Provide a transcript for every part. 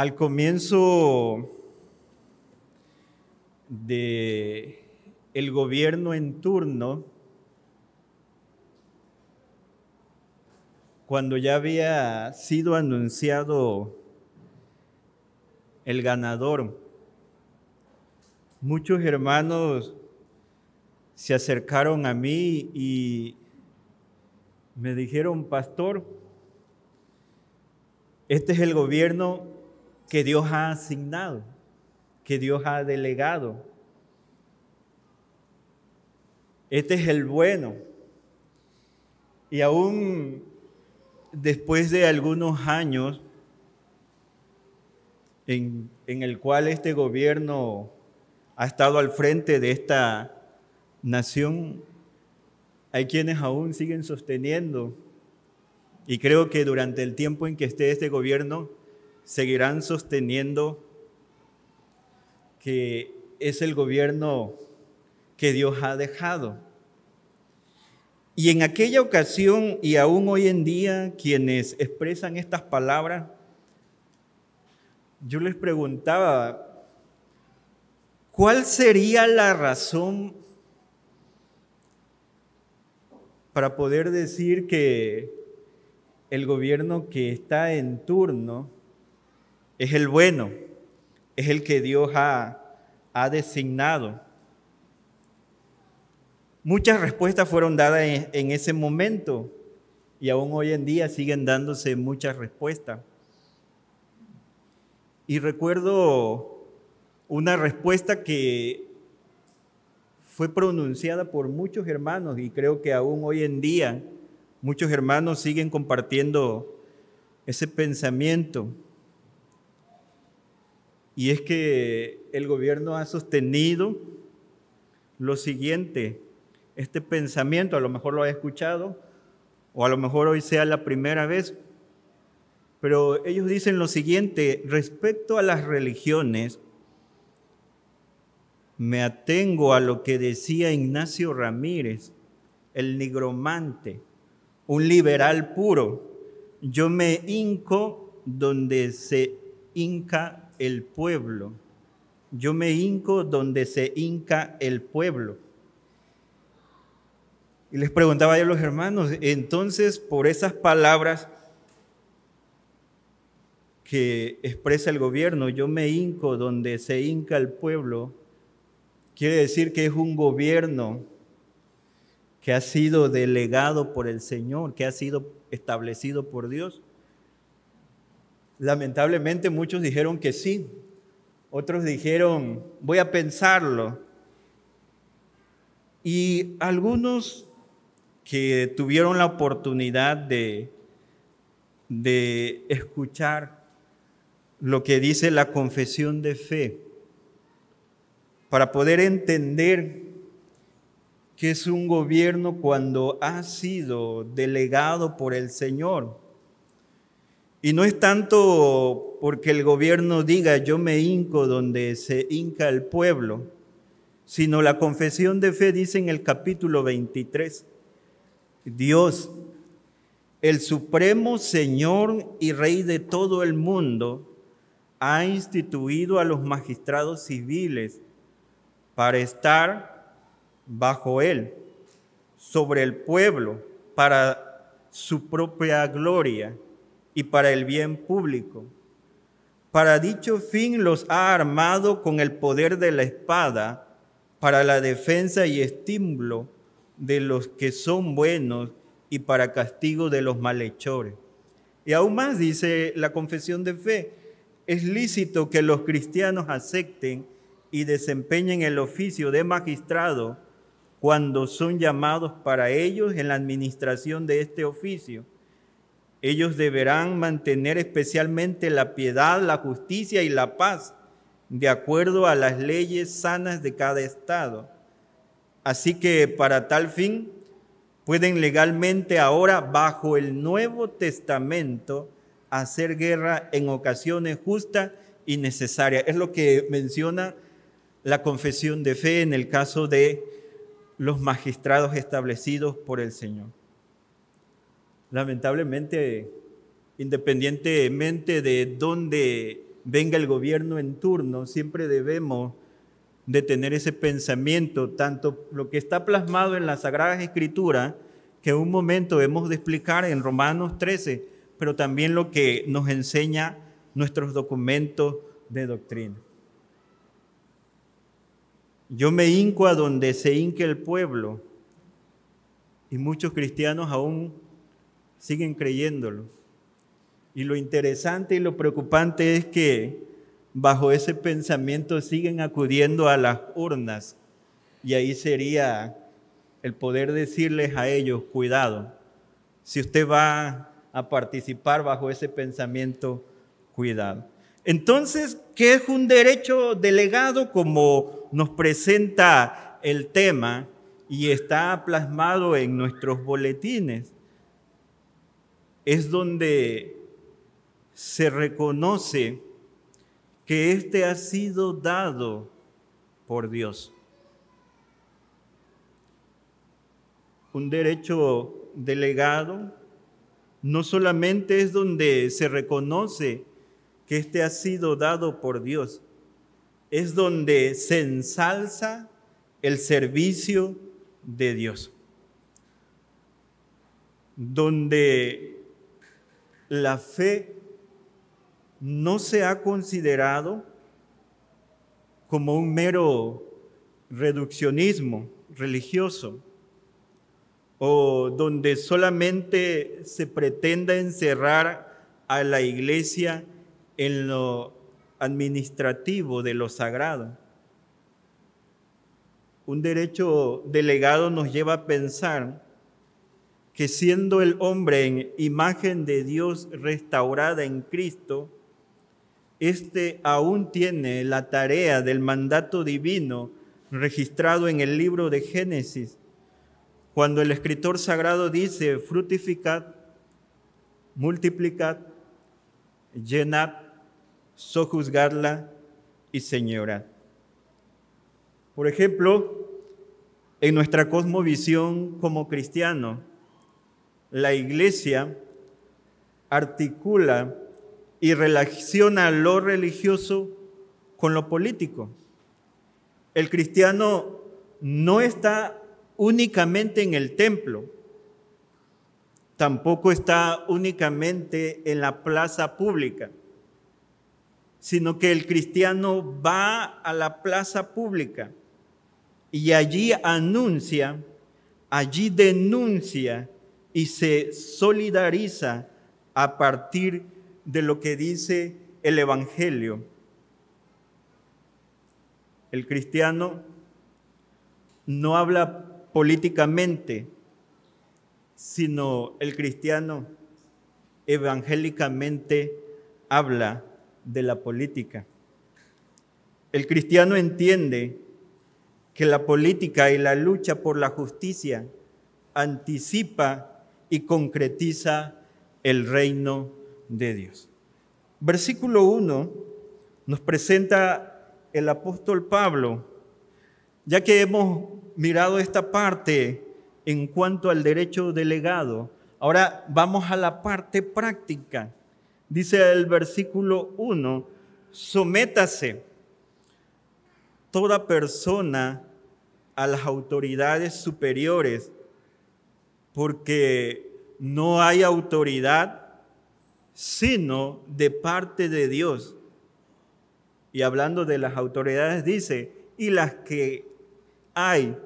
Al comienzo de el gobierno en turno, cuando ya había sido anunciado el ganador, muchos hermanos se acercaron a mí y me dijeron, pastor, este es el gobierno que Dios ha asignado, que Dios ha delegado. Este es el bueno. Y aún después de algunos años en, en, el cual este gobierno ha estado al frente de esta nación, hay quienes aún siguen sosteniendo, y creo que durante el tiempo en que esté este gobierno, seguirán sosteniendo que es el gobierno que Dios ha dejado. Y en aquella ocasión y aún hoy en día, quienes expresan estas palabras, yo les preguntaba, ¿cuál sería la razón para poder decir que el gobierno que está en turno es el bueno, es el que Dios ha, ha designado? Muchas respuestas fueron dadas en, en, ese momento y aún hoy en día siguen dándose muchas respuestas. Y recuerdo una respuesta que fue pronunciada por muchos hermanos y creo que aún hoy en día muchos hermanos siguen compartiendo ese pensamiento. Y es que el gobierno ha sostenido lo siguiente, este pensamiento, a lo mejor lo ha escuchado, o a lo mejor hoy sea la primera vez, pero ellos dicen lo siguiente, respecto a las religiones, me atengo a lo que decía Ignacio Ramírez, el nigromante, un liberal puro. Yo me hinco donde se hinca el pueblo. Yo me hinco donde se hinca el pueblo. Y les preguntaba yo a los hermanos, entonces por esas palabras que expresa el gobierno, yo me hinco donde se hinca el pueblo, Quiere decir que es un gobierno que ha sido delegado por el Señor, que ha sido establecido por Dios. Lamentablemente muchos dijeron que sí, otros dijeron, voy a pensarlo. Y algunos que tuvieron la oportunidad de, de escuchar lo que dice la confesión de fe, para poder entender que es un gobierno cuando ha sido delegado por el Señor. Y no es tanto porque el gobierno diga yo me hinco donde se hinca el pueblo, sino la confesión de fe dice en el capítulo 23, Dios, el supremo Señor y Rey de todo el mundo, ha instituido a los magistrados civiles para estar bajo él, sobre el pueblo, para su propia gloria y para el bien público. Para dicho fin los ha armado con el poder de la espada para la defensa y estímulo de los que son buenos y para castigo de los malhechores. Y aún más dice la confesión de fe, es lícito que los cristianos acepten y desempeñen el oficio de magistrado cuando son llamados para ellos en la administración de este oficio. Ellos deberán mantener especialmente la piedad, la justicia y la paz de acuerdo a las leyes sanas de cada estado. Así que para tal fin pueden legalmente ahora, bajo el Nuevo Testamento, hacer guerra en ocasiones justas y necesarias. Es lo que menciona la confesión de fe en el caso de los magistrados establecidos por el Señor. Lamentablemente, independientemente de dónde venga el gobierno en turno, siempre debemos de tener ese pensamiento, tanto lo que está plasmado en las Sagradas Escrituras, que en un momento hemos de explicar en Romanos 13, pero también lo que nos enseña nuestros documentos de doctrina. Yo me hinco a donde se hinque el pueblo y muchos cristianos aún siguen creyéndolo. Y lo interesante y lo preocupante es que bajo ese pensamiento siguen acudiendo a las urnas y ahí sería el poder decirles a ellos, cuidado, si usted va a participar bajo ese pensamiento, cuidado. Entonces, ¿qué es un derecho delegado como nos presenta el tema y está plasmado en nuestros boletines? Es donde se reconoce que éste ha sido dado por Dios. Un derecho delegado no solamente es donde se reconoce que éste ha sido dado por Dios, es donde se ensalza el servicio de Dios, donde la fe no se ha considerado como un mero reduccionismo religioso o donde solamente se pretenda encerrar a la iglesia en lo administrativo de lo sagrado. Un derecho delegado nos lleva a pensar que siendo el hombre en imagen de Dios restaurada en Cristo, este aún tiene la tarea del mandato divino registrado en el libro de Génesis, cuando el escritor sagrado dice, frutificad, multiplicad, llenad, sojuzgadla y señorad. Por ejemplo, en nuestra cosmovisión como cristiano, la iglesia articula y relaciona lo religioso con lo político. El cristiano no está únicamente en el templo, tampoco está únicamente en la plaza pública, sino que el cristiano va a la plaza pública y allí anuncia, allí denuncia y se solidariza a partir de lo que dice el Evangelio. El cristiano no habla políticamente, sino el cristiano evangélicamente habla de la política. El cristiano entiende que la política y la lucha por la justicia anticipa y concretiza el reino de Dios. Versículo 1 nos presenta el apóstol Pablo, ya que hemos mirado esta parte en cuanto al derecho delegado, ahora vamos a la parte práctica. Dice el versículo 1, sométase toda persona a las autoridades superiores, porque no hay autoridad sino de parte de Dios. Y hablando de las autoridades, dice, y las que hay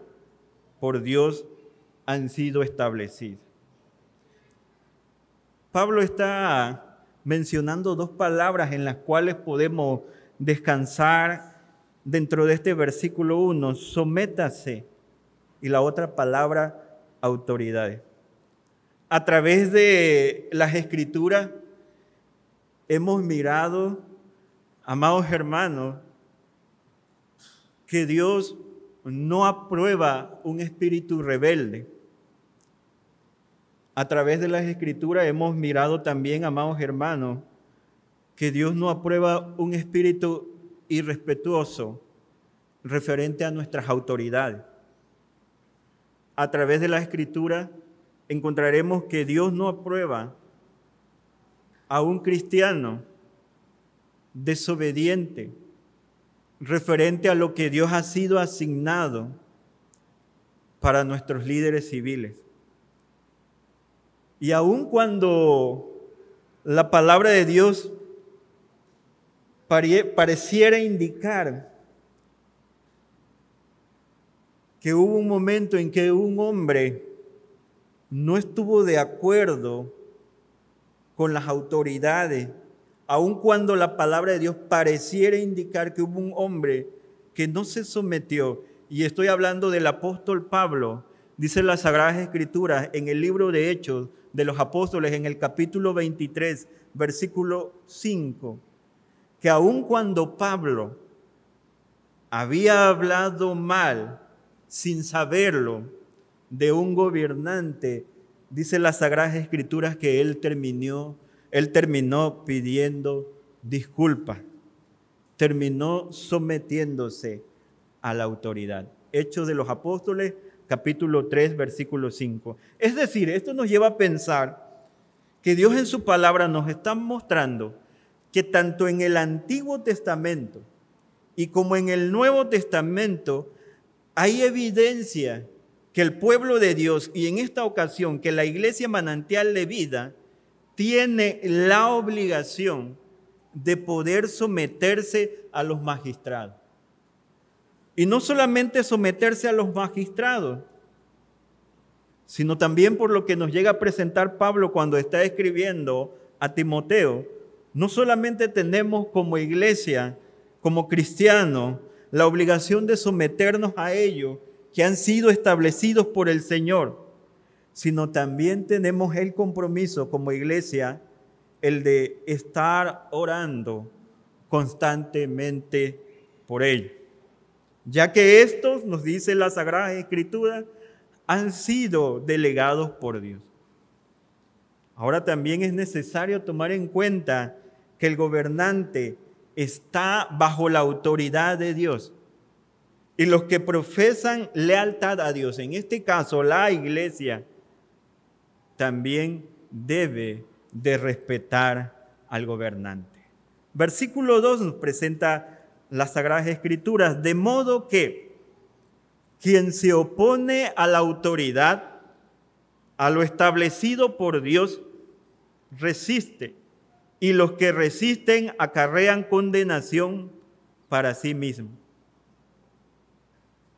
por Dios han sido establecidas. Pablo está mencionando dos palabras en las cuales podemos descansar dentro de este versículo 1, sométase, y la otra palabra, autoridades. A través de las escrituras, hemos mirado, amados hermanos, que Dios no aprueba un espíritu rebelde. A través de las escrituras hemos mirado también, amados hermanos, que Dios no aprueba un espíritu irrespetuoso referente a nuestras autoridades. A través de la escritura encontraremos que Dios no aprueba a un cristiano desobediente referente a lo que Dios ha sido asignado para nuestros líderes civiles. Y aun cuando la palabra de Dios pareciera indicar que hubo un momento en que un hombre no estuvo de acuerdo con las autoridades, aun cuando la palabra de Dios pareciera indicar que hubo un hombre que no se sometió, y estoy hablando del apóstol Pablo, dice las Sagradas Escrituras en el libro de Hechos de los Apóstoles, en el capítulo 23, versículo 5, que aun cuando Pablo había hablado mal sin saberlo de un gobernante, dice las Sagradas Escrituras que él terminó, él terminó pidiendo disculpas, terminó sometiéndose a la autoridad. Hechos de los Apóstoles, capítulo 3, versículo 5. Es decir, esto nos lleva a pensar que Dios en su palabra nos está mostrando que tanto en el Antiguo Testamento y como en el Nuevo Testamento hay evidencia que el pueblo de Dios y en esta ocasión que la iglesia manantial de vida tiene la obligación de poder someterse a los magistrados. Y no solamente someterse a los magistrados, sino también por lo que nos llega a presentar Pablo cuando está escribiendo a Timoteo, no solamente tenemos como iglesia, como cristianos, la obligación de someternos a ellos que han sido establecidos por el Señor, sino también tenemos el compromiso como iglesia, el de estar orando constantemente por ellos. Ya que estos, nos dice la Sagrada Escritura, han sido delegados por Dios. Ahora también es necesario tomar en cuenta que el gobernante está bajo la autoridad de Dios. Y los que profesan lealtad a Dios, en este caso la iglesia, también debe de respetar al gobernante. Versículo 2 nos presenta las Sagradas Escrituras, de modo que quien se opone a la autoridad, a lo establecido por Dios, resiste y los que resisten acarrean condenación para sí mismos.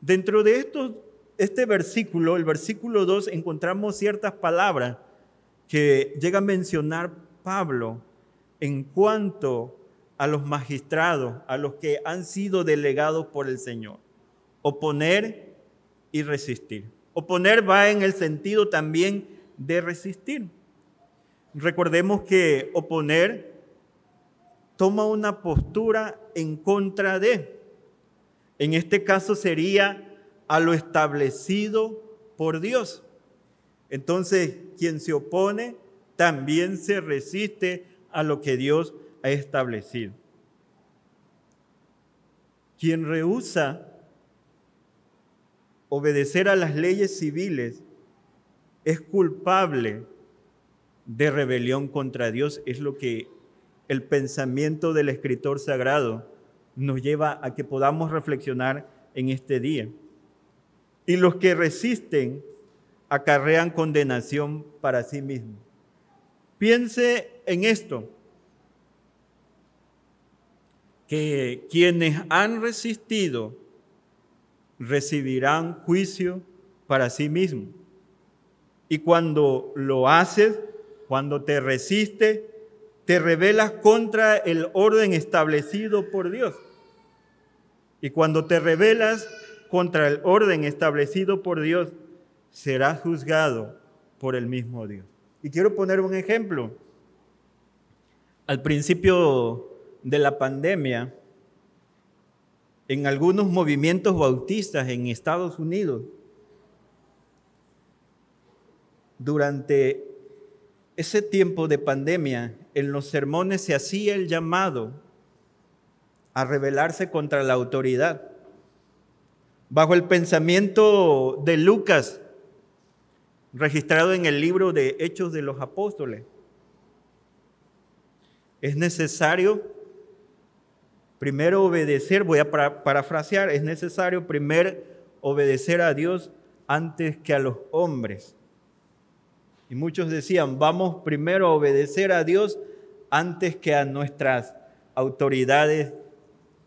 Dentro de este versículo, el versículo 2, encontramos ciertas palabras que llega a mencionar Pablo en cuanto a los magistrados, a los que han sido delegados por el Señor. Oponer y resistir. Oponer va en el sentido también de resistir. Recordemos que oponer toma una postura en contra de. En este caso sería a lo establecido por Dios. Entonces, quien se opone también se resiste a lo que Dios ha establecido. Quien rehúsa obedecer a las leyes civiles es culpable de rebelión contra Dios es lo que el pensamiento del escritor sagrado nos lleva a que podamos reflexionar en este día. Y los que resisten acarrean condenación para sí mismos. Piense en esto, que quienes han resistido recibirán juicio para sí mismos. Y cuando lo haces, cuando te resistes, te rebelas contra el orden establecido por Dios. Y cuando te rebelas contra el orden establecido por Dios, serás juzgado por el mismo Dios. Y quiero poner un ejemplo. Al principio de la pandemia, en algunos movimientos bautistas en Estados Unidos, durante ese tiempo de pandemia, en los sermones se hacía el llamado a rebelarse contra la autoridad. Bajo el pensamiento de Lucas, registrado en el libro de Hechos de los Apóstoles, es necesario Primero obedecer, voy a parafrasear, es necesario primero obedecer a Dios antes que a los hombres. Y muchos decían, vamos primero a obedecer a Dios antes que a nuestras autoridades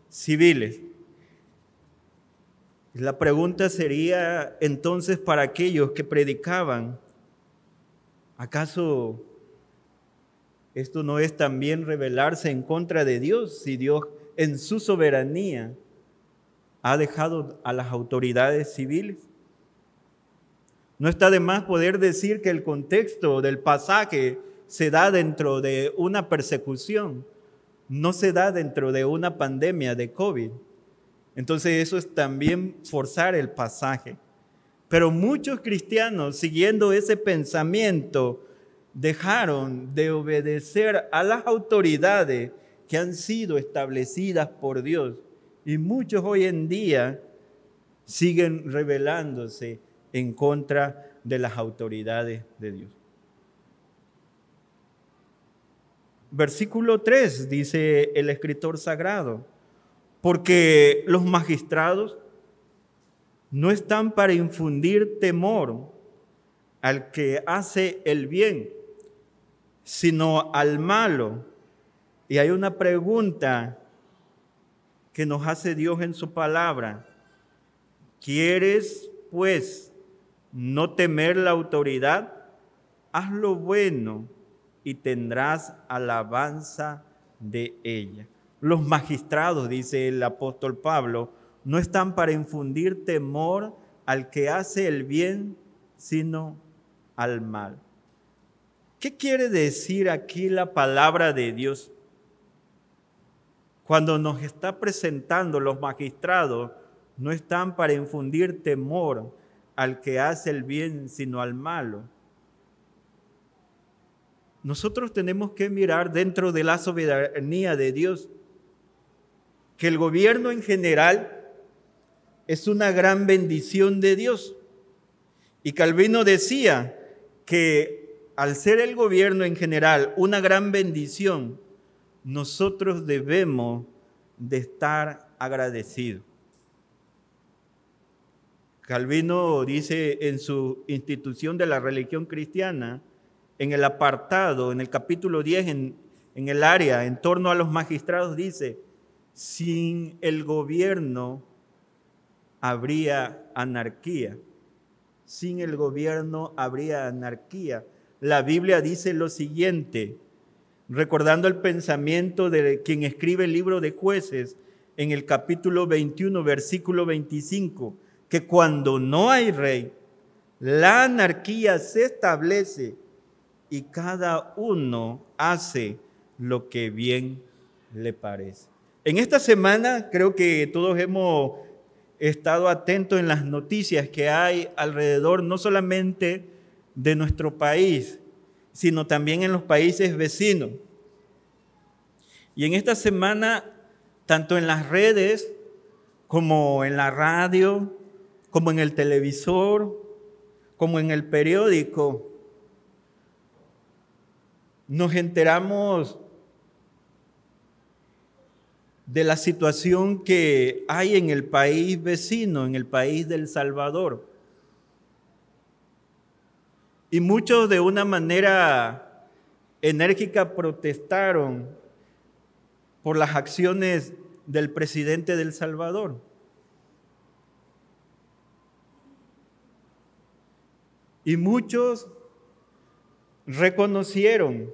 civiles. La pregunta sería entonces para aquellos que predicaban, ¿acaso esto no es también rebelarse en contra de Dios si Dios en su soberanía ha dejado a las autoridades civiles? No está de más poder decir que el contexto del pasaje se da dentro de una persecución, no se da dentro de una pandemia de COVID. Entonces eso es también forzar el pasaje. Pero muchos cristianos, siguiendo ese pensamiento, dejaron de obedecer a las autoridades que han sido establecidas por Dios. Y muchos hoy en día siguen rebelándose en contra de las autoridades de Dios. Versículo 3 dice el escritor sagrado, porque los magistrados no están para infundir temor al que hace el bien, sino al malo. Y hay una pregunta que nos hace Dios en su palabra. ¿Quieres, pues, no temer la autoridad? Haz lo bueno y tendrás alabanza de ella. Los magistrados, dice el apóstol Pablo, no están para infundir temor al que hace el bien, sino al mal. ¿Qué quiere decir aquí la palabra de Dios? Cuando nos está presentando los magistrados, no están para infundir temor al que hace el bien, sino al malo. Nosotros tenemos que mirar dentro de la soberanía de Dios que el gobierno en general es una gran bendición de Dios. Y Calvino decía que al ser el gobierno en general una gran bendición, nosotros debemos de estar agradecidos. Calvino dice en su institución de la religión cristiana, en el apartado, en el capítulo 10, en, el área en torno a los magistrados, dice, sin el gobierno habría anarquía. Sin el gobierno habría anarquía la Biblia dice lo siguiente, recordando el pensamiento de quien escribe el libro de jueces en el capítulo 21, versículo 25, que cuando no hay rey, la anarquía se establece y cada uno hace lo que bien le parece. En esta semana creo que todos hemos estado atentos en las noticias que hay alrededor, no solamente de nuestro país, sino también en los países vecinos. Y en esta semana, tanto en las redes como en la radio, como en el televisor, como en el periódico, nos enteramos de la situación que hay en el país vecino, en el país del Salvador. Y muchos de una manera enérgica protestaron por las acciones del presidente del Salvador. Y muchos reconocieron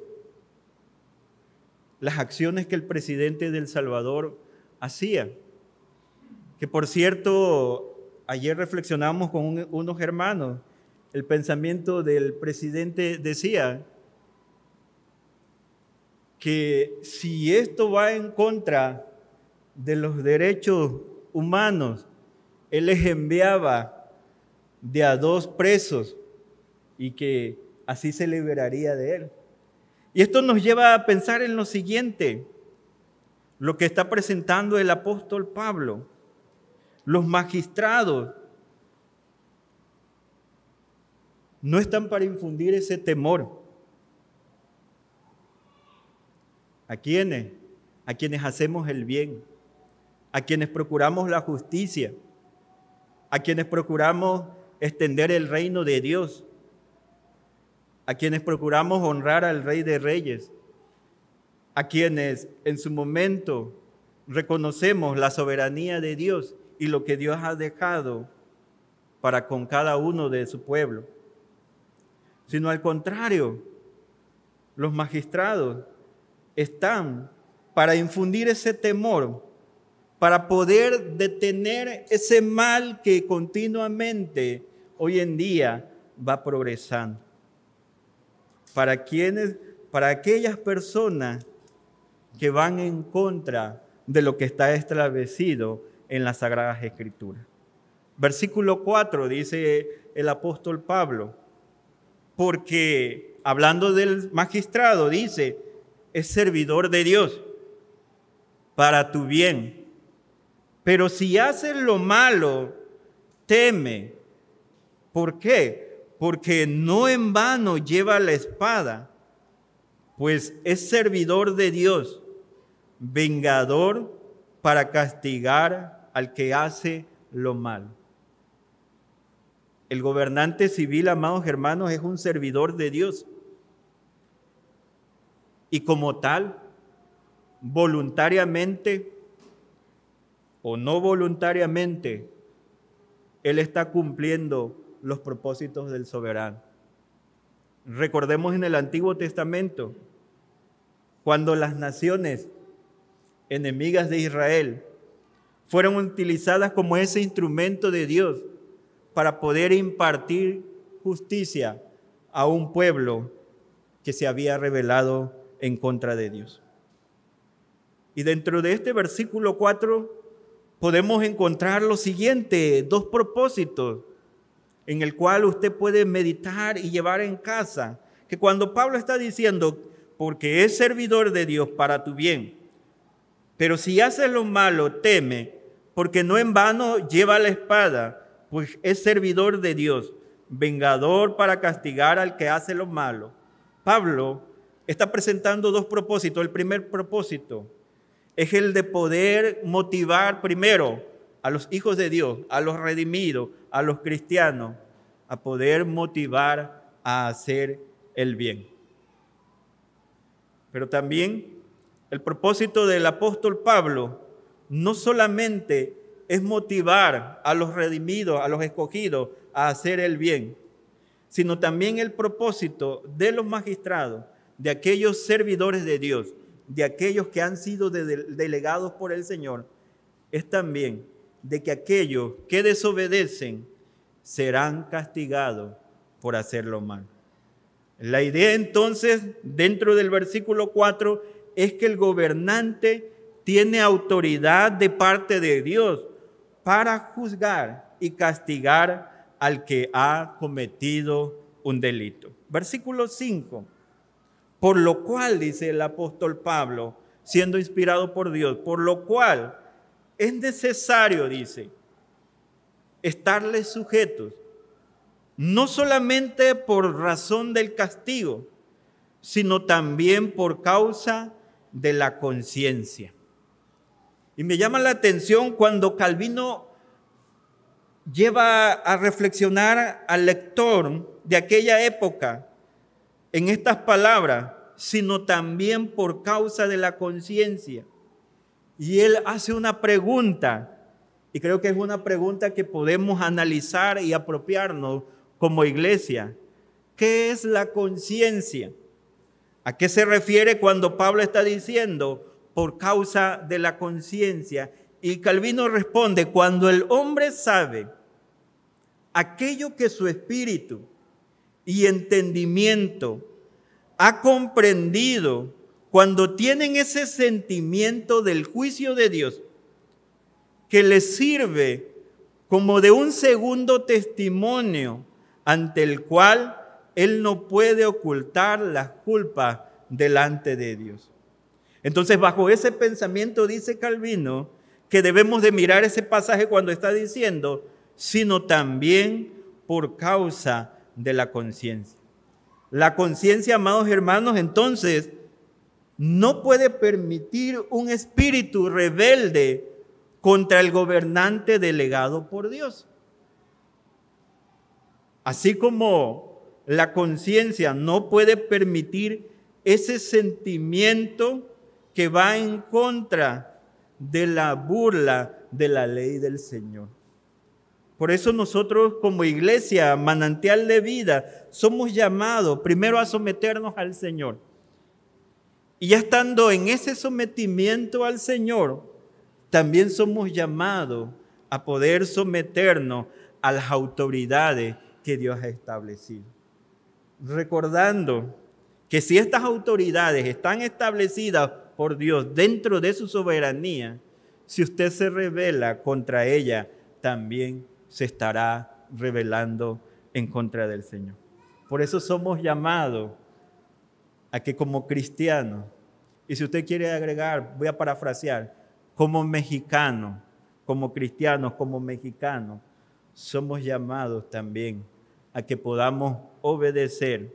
las acciones que el presidente del Salvador hacía. Que por cierto, ayer reflexionamos con unos hermanos el pensamiento del presidente decía que si esto va en contra de los derechos humanos, él les enviaba de a dos presos y que así se liberaría de él. Y esto nos lleva a pensar en lo siguiente, lo que está presentando el apóstol Pablo. Los magistrados no están para infundir ese temor. ¿A quiénes? A quienes hacemos el bien. a quienes procuramos la justicia, a quienes procuramos extender el reino de Dios, a quienes procuramos honrar al Rey de Reyes, a quienes en su momento reconocemos la soberanía de Dios y lo que Dios ha dejado para con cada uno de su pueblo, sino al contrario, los magistrados están para infundir ese temor, para poder detener ese mal que continuamente hoy en día va progresando. Para quienes, para aquellas personas que van en contra de lo que está establecido en las Sagradas Escrituras. Versículo 4 dice el apóstol Pablo, porque hablando del magistrado, dice, es servidor de Dios para tu bien. Pero si haces lo malo, teme. ¿Por qué? Porque no en vano lleva la espada, pues es servidor de Dios, vengador para castigar al que hace lo malo. El gobernante civil, amados hermanos, es un servidor de Dios. Y como tal, voluntariamente o no voluntariamente, Él está cumpliendo los propósitos del soberano. Recordemos en el Antiguo Testamento, cuando las naciones enemigas de Israel fueron utilizadas como ese instrumento de Dios para poder impartir justicia a un pueblo que se había rebelado en contra de Dios. Y dentro de este versículo 4 podemos encontrar lo siguiente, dos propósitos en el cual usted puede meditar y llevar en casa, que cuando Pablo está diciendo, porque es servidor de Dios para tu bien, pero si haces lo malo, teme, porque no en vano lleva la espada, pues es servidor de Dios, vengador para castigar al que hace lo malo. Pablo está presentando dos propósitos. El primer propósito es el de poder motivar primero a los hijos de Dios, a los redimidos, a los cristianos, a poder motivar a hacer el bien. Pero también el propósito del apóstol Pablo no solamente es motivar a los redimidos, a los escogidos, a hacer el bien, sino también el propósito de los magistrados, de aquellos servidores de Dios, de aquellos que han sido delegados por el Señor, es también de que aquellos que desobedecen serán castigados por hacerlo mal. La idea entonces, dentro del versículo 4, es que el gobernante tiene autoridad de parte de Dios para juzgar y castigar al que ha cometido un delito. Versículo 5. Por lo cual, dice el apóstol Pablo, siendo inspirado por Dios, por lo cual es necesario, dice, estarles sujetos, no solamente por razón del castigo, sino también por causa de la conciencia. Y me llama la atención cuando Calvino lleva a reflexionar al lector de aquella época en estas palabras, sino también por causa de la conciencia. Y él hace una pregunta, y creo que es una pregunta que podemos analizar y apropiarnos como iglesia. ¿Qué es la conciencia? ¿A qué se refiere cuando Pablo está diciendo, por causa de la conciencia. Y Calvino responde, cuando el hombre sabe aquello que su espíritu y entendimiento ha comprendido, cuando tienen ese sentimiento del juicio de Dios, que les sirve como de un segundo testimonio ante el cual él no puede ocultar las culpas delante de Dios. Entonces, bajo ese pensamiento dice Calvino que debemos de mirar ese pasaje cuando está diciendo, sino también por causa de la conciencia. La conciencia, amados hermanos, entonces no puede permitir un espíritu rebelde contra el gobernante delegado por Dios. Así como la conciencia no puede permitir ese sentimiento que va en contra de la burla de la ley del Señor. Por eso nosotros como iglesia, manantial de vida, somos llamados primero a someternos al Señor. Y ya estando en ese sometimiento al Señor, también somos llamados a poder someternos a las autoridades que Dios ha establecido. Recordando que si estas autoridades están establecidas por Dios dentro de su soberanía, si usted se revela contra ella, también se estará rebelando en contra del Señor. Por eso somos llamados a que como cristianos, y si usted quiere agregar, voy a parafrasear, como mexicanos, como cristianos, como mexicanos, somos llamados también a que podamos obedecer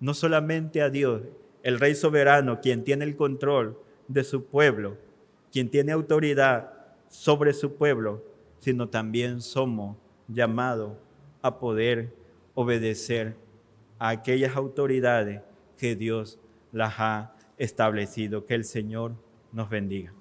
no solamente a Dios, el Rey soberano, quien tiene el control de su pueblo, quien tiene autoridad sobre su pueblo, sino también somos llamados a poder obedecer a aquellas autoridades que Dios las ha establecido. Que el Señor nos bendiga.